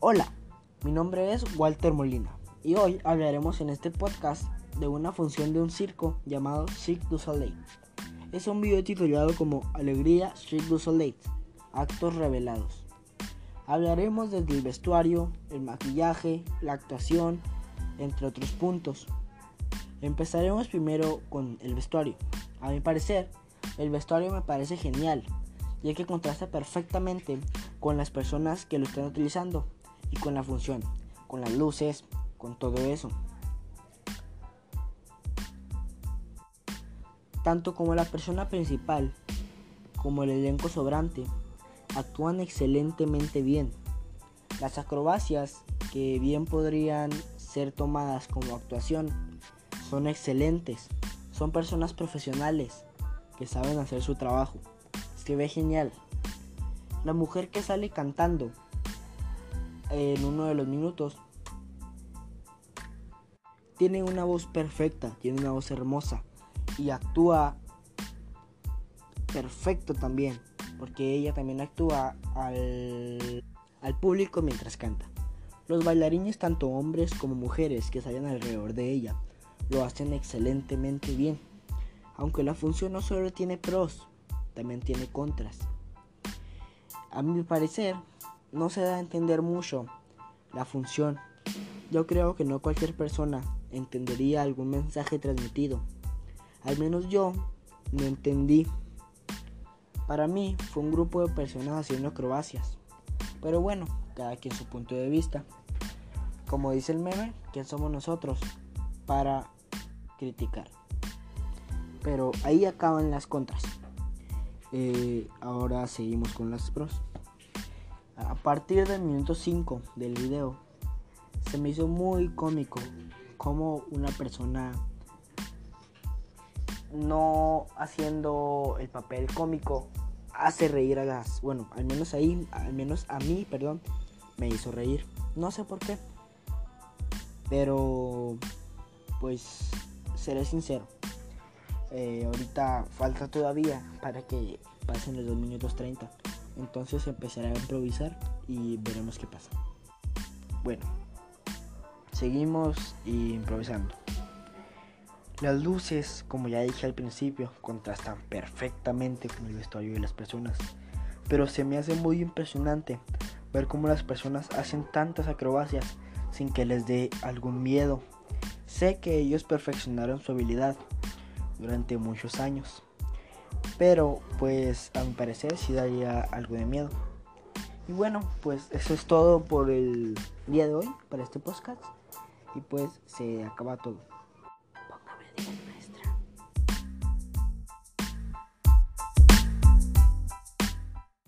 Hola, mi nombre es Walter Molina y hoy hablaremos en este podcast de una función de un circo llamado Cirque du Soleil. Es un video titulado como Alegría Cirque du Soleil, actos revelados. Hablaremos desde el vestuario, el maquillaje, la actuación, entre otros puntos. Empezaremos primero con el vestuario. A mi parecer, el vestuario me parece genial, ya que contrasta perfectamente con las personas que lo están utilizando y con la función, con las luces, con todo eso. Tanto como la persona principal como el elenco sobrante actúan excelentemente bien. Las acrobacias, que bien podrían ser tomadas como actuación, son excelentes. Son personas profesionales que saben hacer su trabajo. Se ve genial. La mujer que sale cantando en uno de los minutos tiene una voz perfecta, tiene una voz hermosa y actúa perfecto también, porque ella también actúa al, al público mientras canta. Los bailarines, tanto hombres como mujeres que salen alrededor de ella, lo hacen excelentemente bien. Aunque la función no solo tiene pros, también tiene contras. A mi parecer, no se da a entender mucho la función. Yo creo que no cualquier persona entendería algún mensaje transmitido. Al menos yo no entendí. Para mí fue un grupo de personas haciendo acrobacias. Pero bueno, cada quien su punto de vista. Como dice el meme, ¿quién somos nosotros para criticar? Pero ahí acaban las contras. Eh, ahora seguimos con las pros. A partir del minuto 5 del video, se me hizo muy cómico como una persona no haciendo el papel cómico hace reír a las, bueno, al menos ahí, al menos a mí, perdón, me hizo reír. No sé por qué. Pero pues seré sincero. Eh, ahorita falta todavía para que pasen los 2 minutos 30. Entonces empezaré a improvisar y veremos qué pasa. Bueno, seguimos improvisando. Las luces, como ya dije al principio, contrastan perfectamente con el vestuario de las personas. Pero se me hace muy impresionante ver cómo las personas hacen tantas acrobacias sin que les dé algún miedo. Sé que ellos perfeccionaron su habilidad durante muchos años pero pues a mi parecer sí daría algo de miedo. Y bueno, pues eso es todo por el día de hoy, para este podcast. Y pues se acaba todo.